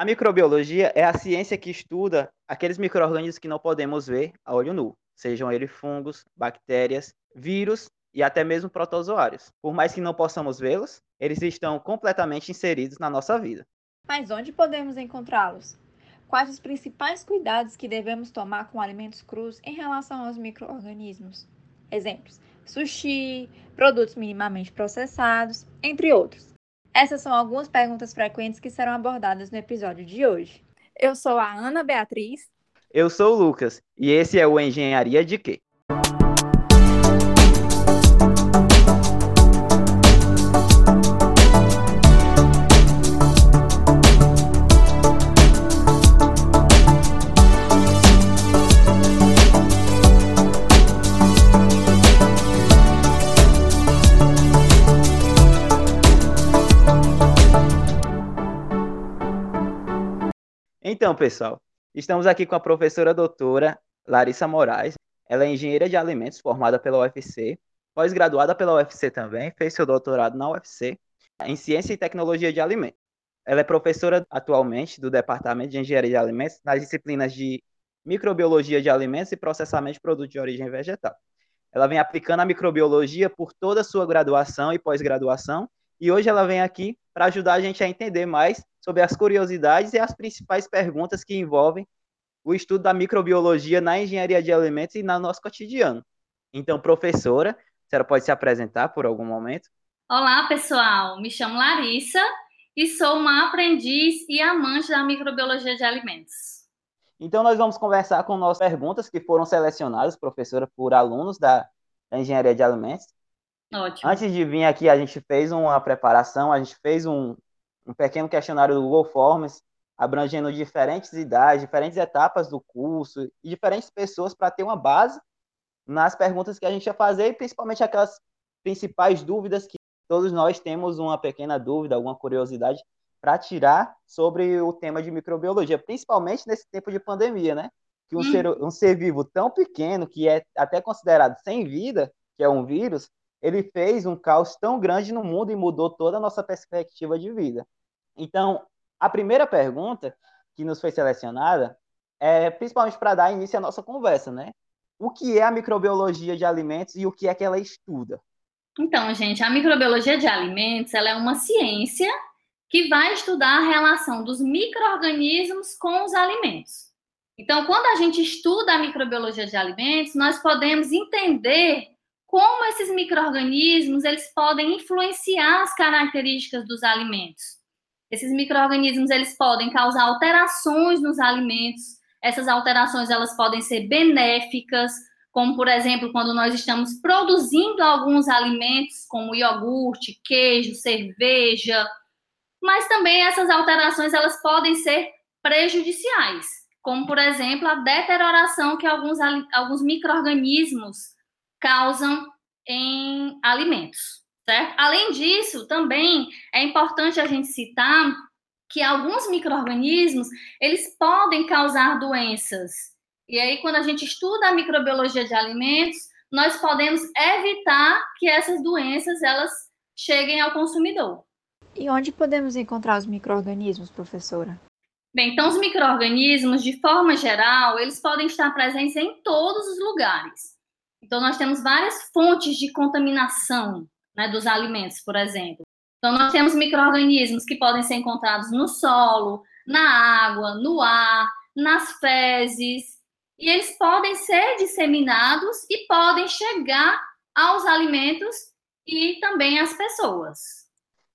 A microbiologia é a ciência que estuda aqueles micro-organismos que não podemos ver a olho nu, sejam eles fungos, bactérias, vírus e até mesmo protozoários. Por mais que não possamos vê-los, eles estão completamente inseridos na nossa vida. Mas onde podemos encontrá-los? Quais os principais cuidados que devemos tomar com alimentos crus em relação aos micro-organismos? Exemplos: sushi, produtos minimamente processados, entre outros. Essas são algumas perguntas frequentes que serão abordadas no episódio de hoje. Eu sou a Ana Beatriz. Eu sou o Lucas e esse é o Engenharia de Quê? Então, pessoal, estamos aqui com a professora doutora Larissa Moraes. Ela é engenheira de alimentos formada pela UFC, pós-graduada pela UFC também, fez seu doutorado na UFC em Ciência e Tecnologia de Alimentos. Ela é professora atualmente do Departamento de Engenharia de Alimentos nas disciplinas de Microbiologia de Alimentos e Processamento de Produtos de Origem Vegetal. Ela vem aplicando a microbiologia por toda a sua graduação e pós-graduação, e hoje ela vem aqui para ajudar a gente a entender mais sobre as curiosidades e as principais perguntas que envolvem o estudo da microbiologia na engenharia de alimentos e no nosso cotidiano. Então, professora, a senhora pode se apresentar por algum momento? Olá, pessoal. Me chamo Larissa e sou uma aprendiz e amante da microbiologia de alimentos. Então, nós vamos conversar com nossas perguntas que foram selecionadas, professora, por alunos da, da engenharia de alimentos. Ótimo. Antes de vir aqui, a gente fez uma preparação, a gente fez um, um pequeno questionário do Google Forms, abrangendo diferentes idades, diferentes etapas do curso e diferentes pessoas para ter uma base nas perguntas que a gente ia fazer e principalmente aquelas principais dúvidas que todos nós temos uma pequena dúvida, alguma curiosidade para tirar sobre o tema de microbiologia, principalmente nesse tempo de pandemia, né? Que um, hum. ser, um ser vivo tão pequeno, que é até considerado sem vida, que é um vírus, ele fez um caos tão grande no mundo e mudou toda a nossa perspectiva de vida. Então, a primeira pergunta que nos foi selecionada é principalmente para dar início à nossa conversa, né? O que é a microbiologia de alimentos e o que é que ela estuda? Então, gente, a microbiologia de alimentos ela é uma ciência que vai estudar a relação dos micro-organismos com os alimentos. Então, quando a gente estuda a microbiologia de alimentos, nós podemos entender como esses micro-organismos eles podem influenciar as características dos alimentos. Esses micro-organismos, eles podem causar alterações nos alimentos. Essas alterações, elas podem ser benéficas, como, por exemplo, quando nós estamos produzindo alguns alimentos, como iogurte, queijo, cerveja. Mas também essas alterações, elas podem ser prejudiciais, como, por exemplo, a deterioração que alguns, alguns micro-organismos causam em alimentos certo? Além disso, também é importante a gente citar que alguns micro-organismos, eles podem causar doenças. E aí, quando a gente estuda a microbiologia de alimentos, nós podemos evitar que essas doenças, elas cheguem ao consumidor. E onde podemos encontrar os micro-organismos, professora? Bem, então os micro-organismos, de forma geral, eles podem estar presentes em todos os lugares. Então, nós temos várias fontes de contaminação, né, dos alimentos, por exemplo. Então, nós temos micro-organismos que podem ser encontrados no solo, na água, no ar, nas fezes, e eles podem ser disseminados e podem chegar aos alimentos e também às pessoas.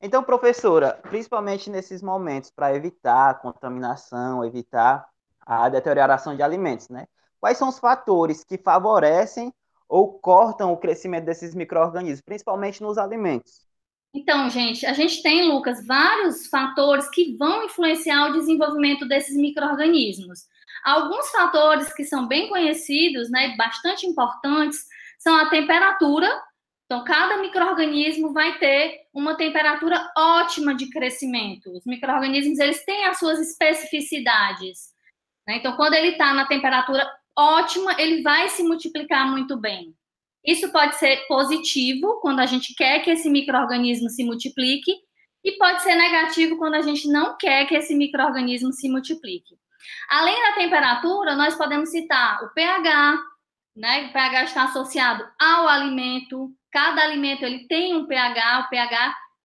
Então, professora, principalmente nesses momentos, para evitar a contaminação, evitar a deterioração de alimentos, né? Quais são os fatores que favorecem ou cortam o crescimento desses micro-organismos, principalmente nos alimentos? Então, gente, a gente tem, Lucas, vários fatores que vão influenciar o desenvolvimento desses micro-organismos. Alguns fatores que são bem conhecidos, né, bastante importantes, são a temperatura. Então, cada microorganismo vai ter uma temperatura ótima de crescimento. Os microorganismos eles têm as suas especificidades. Né? Então, quando ele está na temperatura ótima, ele vai se multiplicar muito bem. Isso pode ser positivo, quando a gente quer que esse microorganismo se multiplique, e pode ser negativo quando a gente não quer que esse microorganismo se multiplique. Além da temperatura, nós podemos citar o pH, né? O pH está associado ao alimento. Cada alimento ele tem um pH, o pH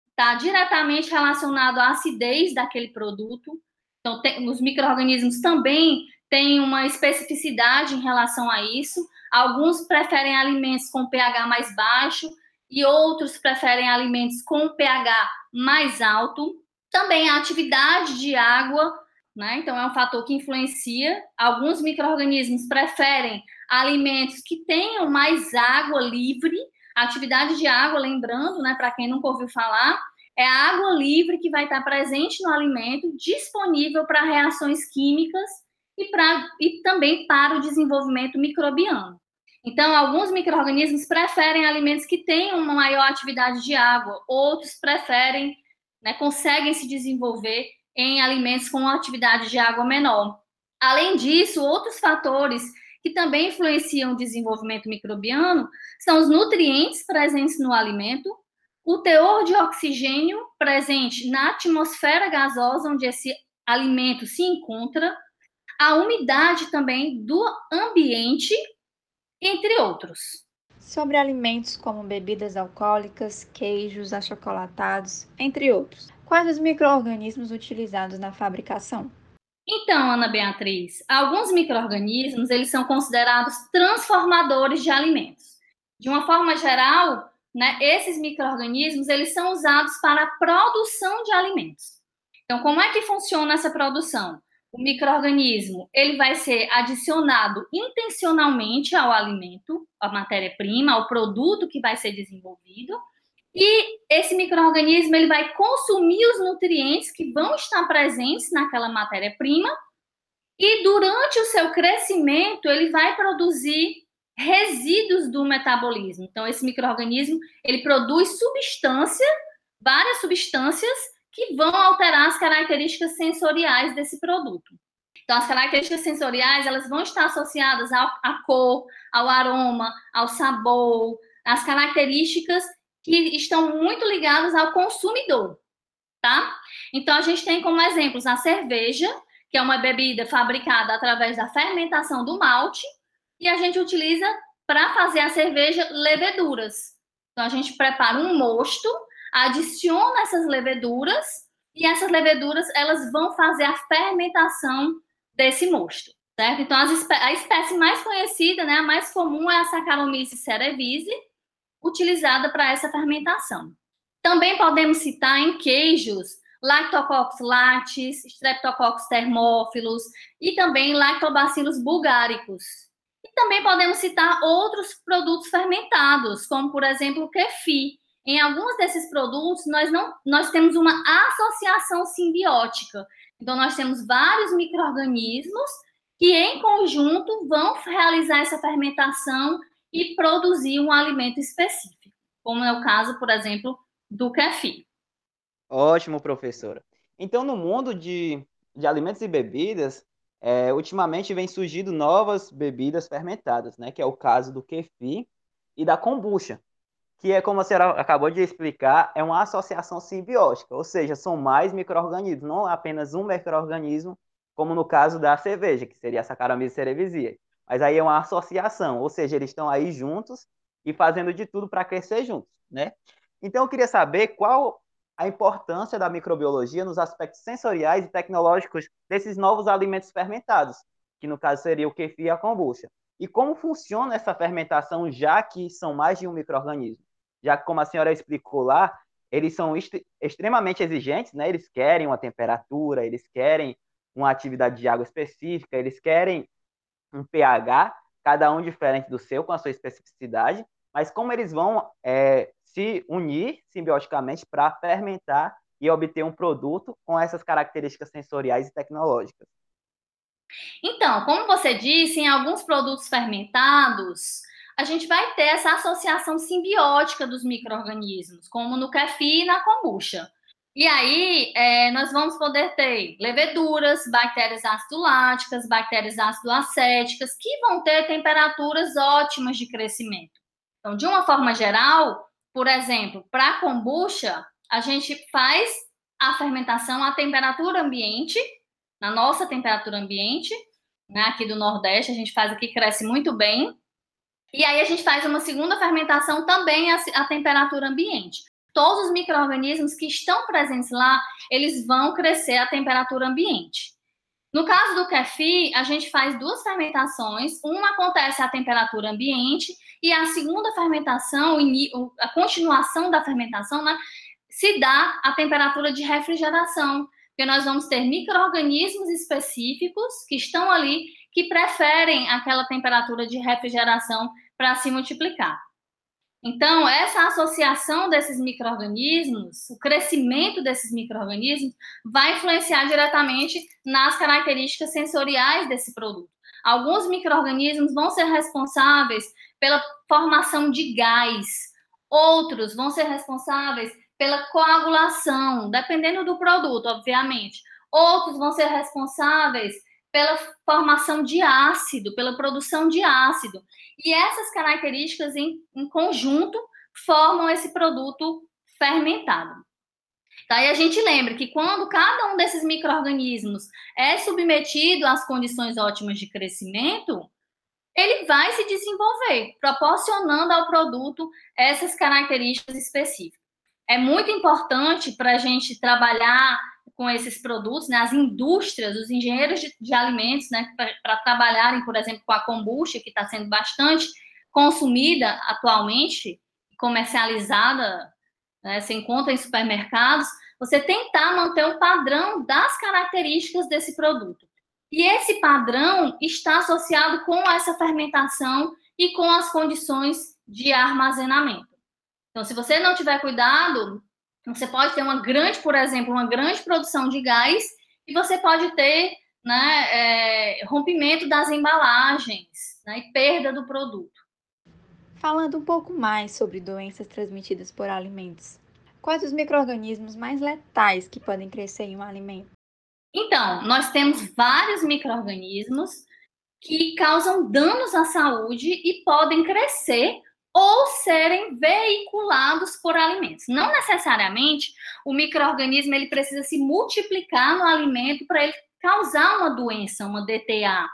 está diretamente relacionado à acidez daquele produto. Então, tem, os micro-organismos também têm uma especificidade em relação a isso. Alguns preferem alimentos com pH mais baixo e outros preferem alimentos com pH mais alto. Também a atividade de água, né? Então, é um fator que influencia. Alguns micro-organismos preferem alimentos que tenham mais água livre. A atividade de água, lembrando, né, para quem nunca ouviu falar, é a água livre que vai estar presente no alimento, disponível para reações químicas e, pra, e também para o desenvolvimento microbiano. Então, alguns micro-organismos preferem alimentos que tenham uma maior atividade de água, outros preferem, né, conseguem se desenvolver em alimentos com atividade de água menor. Além disso, outros fatores que também influenciam o desenvolvimento microbiano são os nutrientes presentes no alimento, o teor de oxigênio presente na atmosfera gasosa onde esse alimento se encontra, a umidade também do ambiente, entre outros. Sobre alimentos como bebidas alcoólicas, queijos, achocolatados, entre outros, quais os micro-organismos utilizados na fabricação? Então, Ana Beatriz, alguns micro-organismos eles são considerados transformadores de alimentos. De uma forma geral, né, esses micro-organismos eles são usados para a produção de alimentos. Então, como é que funciona essa produção? O microorganismo ele vai ser adicionado intencionalmente ao alimento, à matéria-prima, ao produto que vai ser desenvolvido, e esse microorganismo ele vai consumir os nutrientes que vão estar presentes naquela matéria-prima e durante o seu crescimento ele vai produzir resíduos do metabolismo. Então esse microorganismo ele produz substância, várias substâncias que vão alterar as características sensoriais desse produto. Então as características sensoriais elas vão estar associadas à cor, ao aroma, ao sabor, às características que estão muito ligados ao consumidor, tá? Então a gente tem como exemplos a cerveja, que é uma bebida fabricada através da fermentação do malte, e a gente utiliza para fazer a cerveja leveduras. Então a gente prepara um mosto, adiciona essas leveduras e essas leveduras elas vão fazer a fermentação desse mosto, certo? Então a espécie mais conhecida, né, a mais comum é a Saccharomyces cerevisiae, utilizada para essa fermentação. Também podemos citar em queijos Lactococcus latis, Streptococcus thermophilus e também Lactobacillus bulgaricus. E também podemos citar outros produtos fermentados, como por exemplo o kefir. Em alguns desses produtos nós não nós temos uma associação simbiótica. Então nós temos vários microrganismos que em conjunto vão realizar essa fermentação e produzir um alimento específico, como é o caso, por exemplo, do kefir. Ótimo, professora. Então, no mundo de, de alimentos e bebidas, é, ultimamente vem surgindo novas bebidas fermentadas, né? Que é o caso do kefir e da kombucha, que é como a senhora acabou de explicar, é uma associação simbiótica, ou seja, são mais micro-organismos, não apenas um micro-organismo, como no caso da cerveja, que seria a Saccharomyces cerevisiae. Mas aí é uma associação, ou seja, eles estão aí juntos e fazendo de tudo para crescer juntos, né? Então eu queria saber qual a importância da microbiologia nos aspectos sensoriais e tecnológicos desses novos alimentos fermentados, que no caso seria o kefir e a kombucha. E como funciona essa fermentação, já que são mais de um microorganismo? Já que, como a senhora explicou lá, eles são extremamente exigentes, né? Eles querem uma temperatura, eles querem uma atividade de água específica, eles querem um pH, cada um diferente do seu, com a sua especificidade, mas como eles vão é, se unir simbioticamente para fermentar e obter um produto com essas características sensoriais e tecnológicas. Então, como você disse, em alguns produtos fermentados, a gente vai ter essa associação simbiótica dos micro-organismos, como no kefir e na kombucha. E aí, é, nós vamos poder ter leveduras, bactérias ácido-láticas, bactérias ácido-acéticas, que vão ter temperaturas ótimas de crescimento. Então, de uma forma geral, por exemplo, para a kombucha, a gente faz a fermentação à temperatura ambiente, na nossa temperatura ambiente, né, aqui do Nordeste, a gente faz aqui, cresce muito bem. E aí a gente faz uma segunda fermentação também à, à temperatura ambiente. Todos os micro-organismos que estão presentes lá, eles vão crescer à temperatura ambiente. No caso do kefir, a gente faz duas fermentações. Uma acontece à temperatura ambiente e a segunda fermentação, a continuação da fermentação, né, se dá à temperatura de refrigeração, porque nós vamos ter micro-organismos específicos que estão ali que preferem aquela temperatura de refrigeração para se multiplicar. Então, essa associação desses micro-organismos, o crescimento desses micro-organismos, vai influenciar diretamente nas características sensoriais desse produto. Alguns micro-organismos vão ser responsáveis pela formação de gás, outros vão ser responsáveis pela coagulação, dependendo do produto, obviamente. Outros vão ser responsáveis pela formação de ácido, pela produção de ácido. E essas características em, em conjunto formam esse produto fermentado. Daí a gente lembra que quando cada um desses micro-organismos é submetido às condições ótimas de crescimento, ele vai se desenvolver, proporcionando ao produto essas características específicas é muito importante para a gente trabalhar com esses produtos, né, as indústrias, os engenheiros de, de alimentos, né, para trabalharem, por exemplo, com a kombucha, que está sendo bastante consumida atualmente, comercializada, né, se encontra em supermercados, você tentar manter o padrão das características desse produto. E esse padrão está associado com essa fermentação e com as condições de armazenamento. Então, se você não tiver cuidado, você pode ter uma grande, por exemplo, uma grande produção de gás e você pode ter né, é, rompimento das embalagens né, e perda do produto. Falando um pouco mais sobre doenças transmitidas por alimentos, quais os micro-organismos mais letais que podem crescer em um alimento? Então, nós temos vários micro-organismos que causam danos à saúde e podem crescer ou serem veiculados por alimentos. Não necessariamente o microorganismo ele precisa se multiplicar no alimento para ele causar uma doença, uma DTA.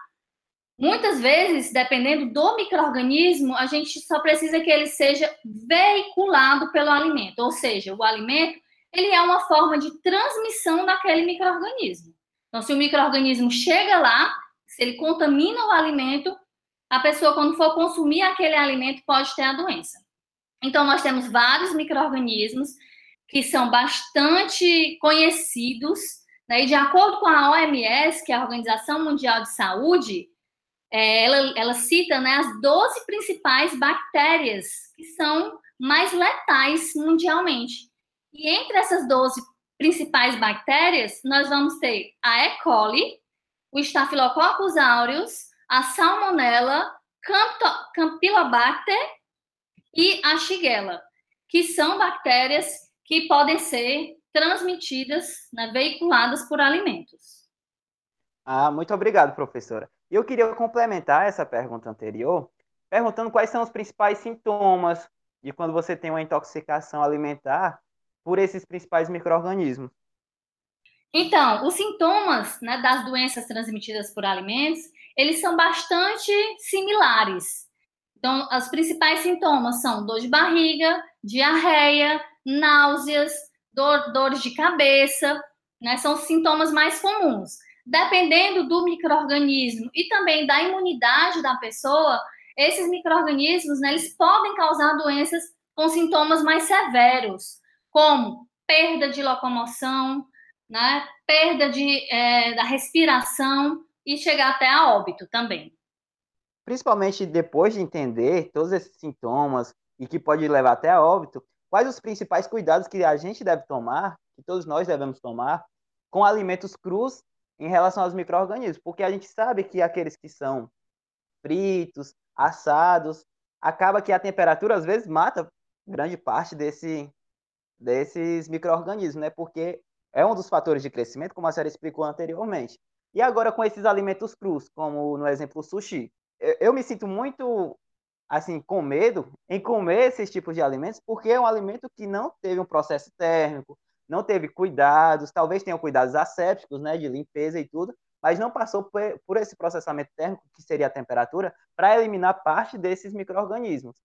Muitas vezes, dependendo do microorganismo, a gente só precisa que ele seja veiculado pelo alimento, ou seja, o alimento ele é uma forma de transmissão daquele microorganismo. Então, se o microorganismo chega lá, se ele contamina o alimento, a pessoa, quando for consumir aquele alimento, pode ter a doença. Então, nós temos vários micro-organismos que são bastante conhecidos, né? e de acordo com a OMS, que é a Organização Mundial de Saúde, é, ela, ela cita né, as 12 principais bactérias que são mais letais mundialmente. E entre essas 12 principais bactérias, nós vamos ter a E. coli, o Staphylococcus aureus, a Salmonella, Campylobacter e a Shigella, que são bactérias que podem ser transmitidas, né, veiculadas por alimentos. Ah, muito obrigado, professora. Eu queria complementar essa pergunta anterior, perguntando quais são os principais sintomas de quando você tem uma intoxicação alimentar por esses principais micro-organismos. Então, os sintomas né, das doenças transmitidas por alimentos, eles são bastante similares. Então, os principais sintomas são dor de barriga, diarreia, náuseas, dor, dores de cabeça, né, são os sintomas mais comuns. Dependendo do microorganismo e também da imunidade da pessoa, esses microorganismos, né, eles podem causar doenças com sintomas mais severos, como perda de locomoção, né, perda de, é, da respiração e chegar até a óbito também. Principalmente depois de entender todos esses sintomas e que pode levar até a óbito, quais os principais cuidados que a gente deve tomar, que todos nós devemos tomar, com alimentos crus em relação aos micro-organismos? Porque a gente sabe que aqueles que são fritos, assados, acaba que a temperatura às vezes mata grande parte desse, desses micro-organismos, né? Porque é um dos fatores de crescimento, como a senhora explicou anteriormente. E agora com esses alimentos crus, como no exemplo o sushi, eu, eu me sinto muito assim, com medo em comer esses tipos de alimentos, porque é um alimento que não teve um processo térmico, não teve cuidados, talvez tenha cuidados assépticos, né, de limpeza e tudo, mas não passou por esse processamento térmico, que seria a temperatura, para eliminar parte desses micro-organismos.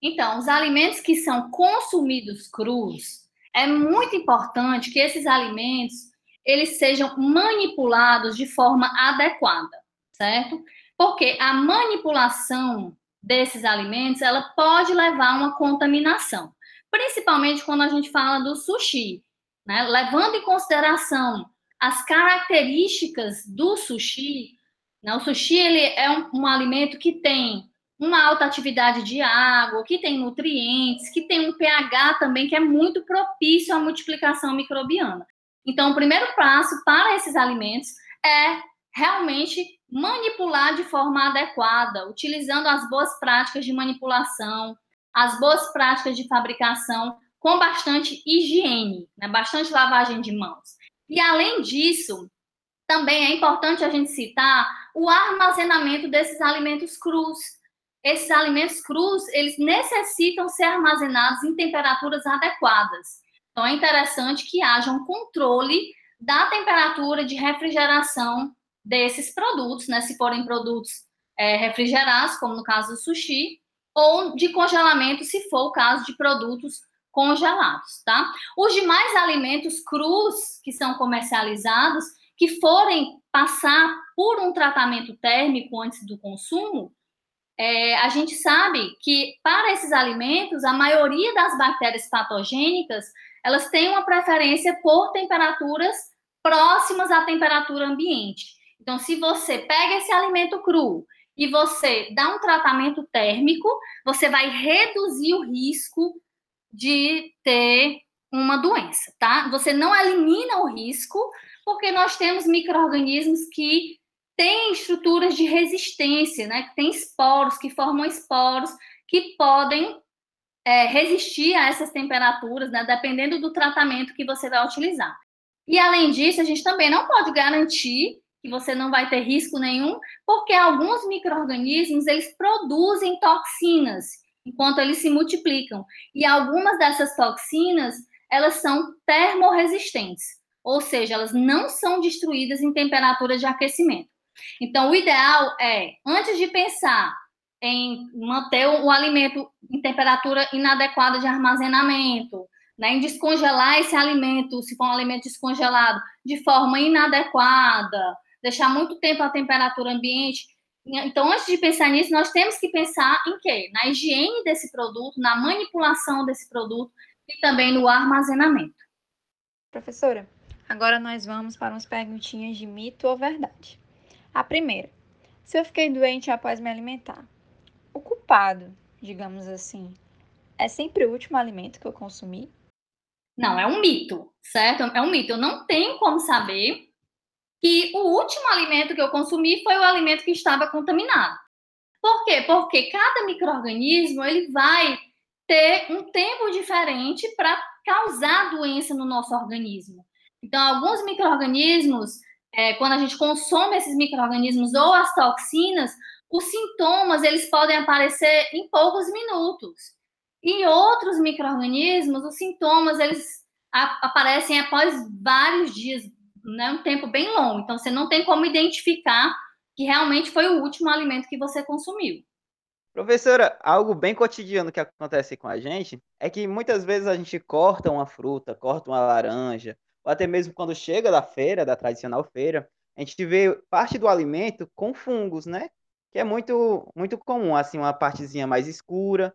Então, os alimentos que são consumidos crus, é muito importante que esses alimentos eles sejam manipulados de forma adequada, certo? Porque a manipulação desses alimentos, ela pode levar a uma contaminação, principalmente quando a gente fala do sushi, né? Levando em consideração as características do sushi, né? O sushi ele é um, um alimento que tem uma alta atividade de água, que tem nutrientes, que tem um pH também que é muito propício à multiplicação microbiana. Então, o primeiro passo para esses alimentos é realmente manipular de forma adequada, utilizando as boas práticas de manipulação, as boas práticas de fabricação com bastante higiene, né? bastante lavagem de mãos. E além disso, também é importante a gente citar o armazenamento desses alimentos crus. Esses alimentos crus, eles necessitam ser armazenados em temperaturas adequadas. Então é interessante que haja um controle da temperatura de refrigeração desses produtos, né? Se forem produtos é, refrigerados, como no caso do sushi, ou de congelamento, se for o caso de produtos congelados, tá? Os demais alimentos crus que são comercializados, que forem passar por um tratamento térmico antes do consumo, é, a gente sabe que para esses alimentos, a maioria das bactérias patogênicas, elas têm uma preferência por temperaturas próximas à temperatura ambiente. Então, se você pega esse alimento cru e você dá um tratamento térmico, você vai reduzir o risco de ter uma doença, tá? Você não elimina o risco, porque nós temos micro-organismos que têm estruturas de resistência, né? Que têm esporos, que formam esporos, que podem é, resistir a essas temperaturas, né? Dependendo do tratamento que você vai utilizar. E além disso, a gente também não pode garantir que você não vai ter risco nenhum, porque alguns micro-organismos, eles produzem toxinas enquanto eles se multiplicam. E algumas dessas toxinas, elas são termorresistentes, ou seja, elas não são destruídas em temperatura de aquecimento. Então, o ideal é, antes de pensar em manter o alimento em temperatura inadequada de armazenamento, né, em descongelar esse alimento, se for um alimento descongelado, de forma inadequada, deixar muito tempo a temperatura ambiente. Então, antes de pensar nisso, nós temos que pensar em quê? Na higiene desse produto, na manipulação desse produto e também no armazenamento. Professora, agora nós vamos para umas perguntinhas de mito ou verdade. A primeira: se eu fiquei doente após me alimentar, o culpado, digamos assim, é sempre o último alimento que eu consumi? Não, é um mito, certo? É um mito. Eu não tenho como saber que o último alimento que eu consumi foi o alimento que estava contaminado. Por quê? Porque cada microorganismo ele vai ter um tempo diferente para causar doença no nosso organismo. Então, alguns microorganismos, é, quando a gente consome esses microorganismos ou as toxinas, os sintomas eles podem aparecer em poucos minutos. Em outros microorganismos, os sintomas eles aparecem após vários dias, né, um tempo bem longo. Então, você não tem como identificar que realmente foi o último alimento que você consumiu. Professora, algo bem cotidiano que acontece com a gente é que muitas vezes a gente corta uma fruta, corta uma laranja, ou até mesmo quando chega da feira, da tradicional feira, a gente vê parte do alimento com fungos, né? Que é muito, muito comum, assim, uma partezinha mais escura.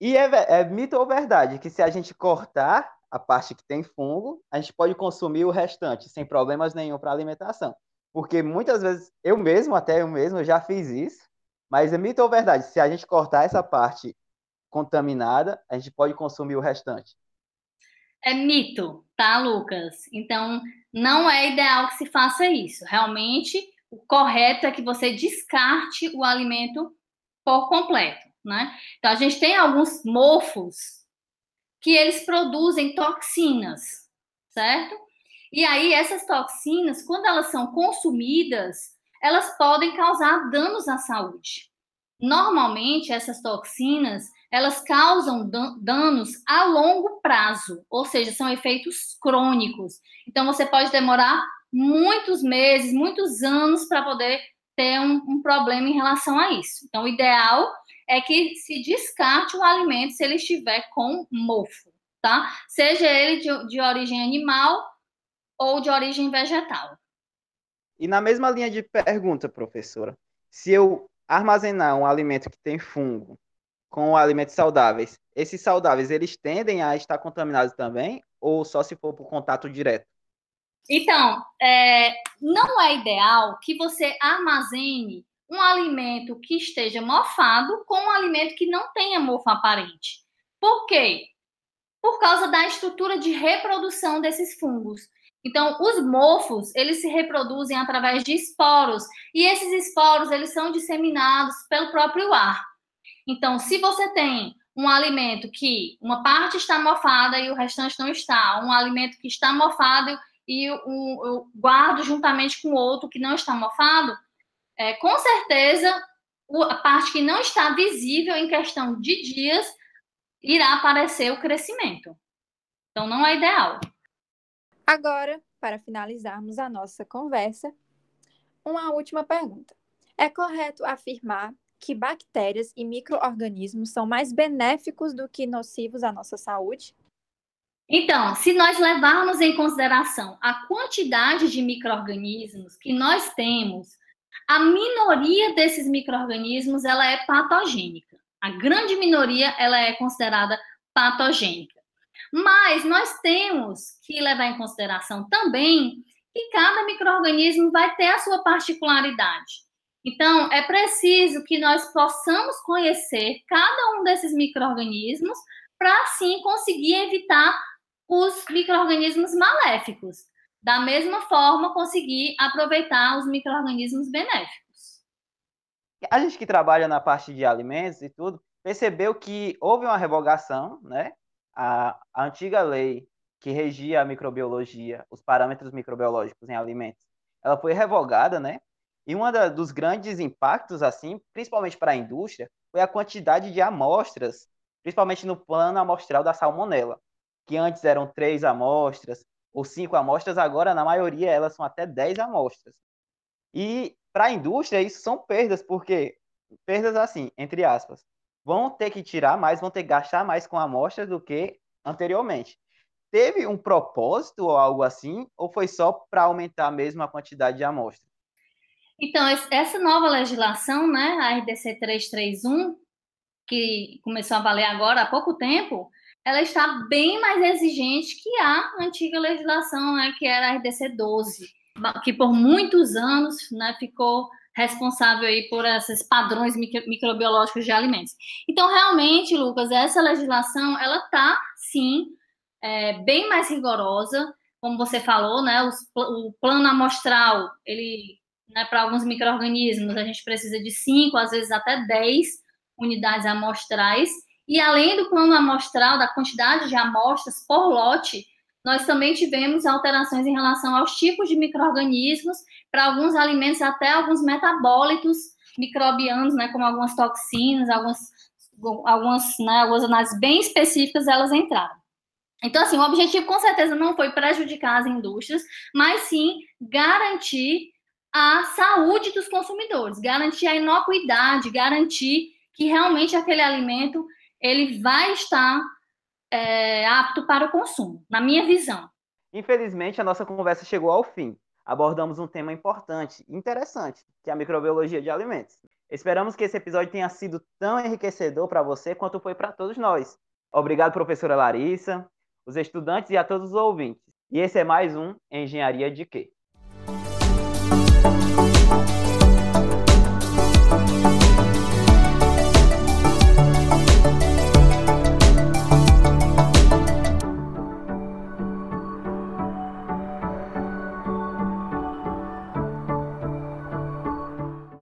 E é, é mito ou verdade que se a gente cortar a parte que tem fungo, a gente pode consumir o restante sem problemas nenhum para alimentação. Porque muitas vezes, eu mesmo, até eu mesmo, já fiz isso, mas é mito ou verdade? Se a gente cortar essa parte contaminada, a gente pode consumir o restante. É mito, tá, Lucas? Então, não é ideal que se faça isso. Realmente, o correto é que você descarte o alimento por completo, né? Então, a gente tem alguns mofos que eles produzem toxinas, certo? E aí, essas toxinas, quando elas são consumidas, elas podem causar danos à saúde. Normalmente, essas toxinas, elas causam danos a longo prazo, ou seja, são efeitos crônicos. Então, você pode demorar muitos meses, muitos anos para poder ter um, um, problema em relação a isso. Então, o ideal é que se descarte o alimento se ele estiver com mofo, tá? Seja ele de, de origem animal ou de origem vegetal. E na mesma linha de pergunta, professora, se eu armazenar um alimento que tem fungo com alimentos saudáveis, esses saudáveis eles tendem a estar contaminados também ou só se for por contato direto? Então, é, não é ideal que você armazene um alimento que esteja mofado com um alimento que não tenha mofo aparente. Por quê? Por causa da estrutura de reprodução desses fungos. Então, os mofos, eles se reproduzem através de esporos, e esses esporos, eles são disseminados pelo próprio ar. Então, se você tem um alimento que uma parte está mofada e o restante não está, um alimento que está mofado e um, eu guardo juntamente com outro que não está mofado, é, com certeza a parte que não está visível em questão de dias irá aparecer o crescimento. Então, não é ideal. Agora, para finalizarmos a nossa conversa, uma última pergunta. É correto afirmar que bactérias e micro-organismos são mais benéficos do que nocivos à nossa saúde? Então, se nós levarmos em consideração a quantidade de micro-organismos que nós temos, a minoria desses micro-organismos ela é patogênica. A grande minoria ela é considerada patogênica. Mas nós temos que levar em consideração também que cada microorganismo vai ter a sua particularidade. Então, é preciso que nós possamos conhecer cada um desses microorganismos para assim conseguir evitar os microorganismos maléficos. Da mesma forma, conseguir aproveitar os microorganismos benéficos. A gente que trabalha na parte de alimentos e tudo, percebeu que houve uma revogação, né? A, a antiga lei que regia a microbiologia, os parâmetros microbiológicos em alimentos, ela foi revogada, né? E um dos grandes impactos, assim, principalmente para a indústria, foi a quantidade de amostras, principalmente no plano amostral da salmonela, que antes eram três amostras ou cinco amostras, agora, na maioria, elas são até dez amostras. E para a indústria, isso são perdas, porque perdas assim, entre aspas, vão ter que tirar mais, vão ter que gastar mais com amostras do que anteriormente. Teve um propósito ou algo assim, ou foi só para aumentar mesmo a quantidade de amostras? Então, essa nova legislação, né, a RDC 331, que começou a valer agora há pouco tempo, ela está bem mais exigente que a antiga legislação, né, que era a RDC 12, que por muitos anos né, ficou responsável aí por esses padrões micro, microbiológicos de alimentos. Então, realmente, Lucas, essa legislação, ela está, sim, é, bem mais rigorosa, como você falou, né, os, o plano amostral, ele né, para alguns micro-organismos, a gente precisa de 5, às vezes até 10 unidades amostrais. E além do plano amostral, da quantidade de amostras por lote, nós também tivemos alterações em relação aos tipos de micro-organismos, para alguns alimentos, até alguns metabólitos microbianos, né, como algumas toxinas, algumas, algumas, né, algumas análises bem específicas, elas entraram. Então, assim, o objetivo com certeza não foi prejudicar as indústrias, mas sim garantir a saúde dos consumidores, garantir a inocuidade, garantir que realmente aquele alimento ele vai estar é, apto para o consumo, na minha visão. Infelizmente, a nossa conversa chegou ao fim. Abordamos um tema importante e interessante, que é a microbiologia de alimentos. Esperamos que esse episódio tenha sido tão enriquecedor para você quanto foi para todos nós. Obrigado, professora Larissa, os estudantes e a todos os ouvintes. E esse é mais um Engenharia de Quê?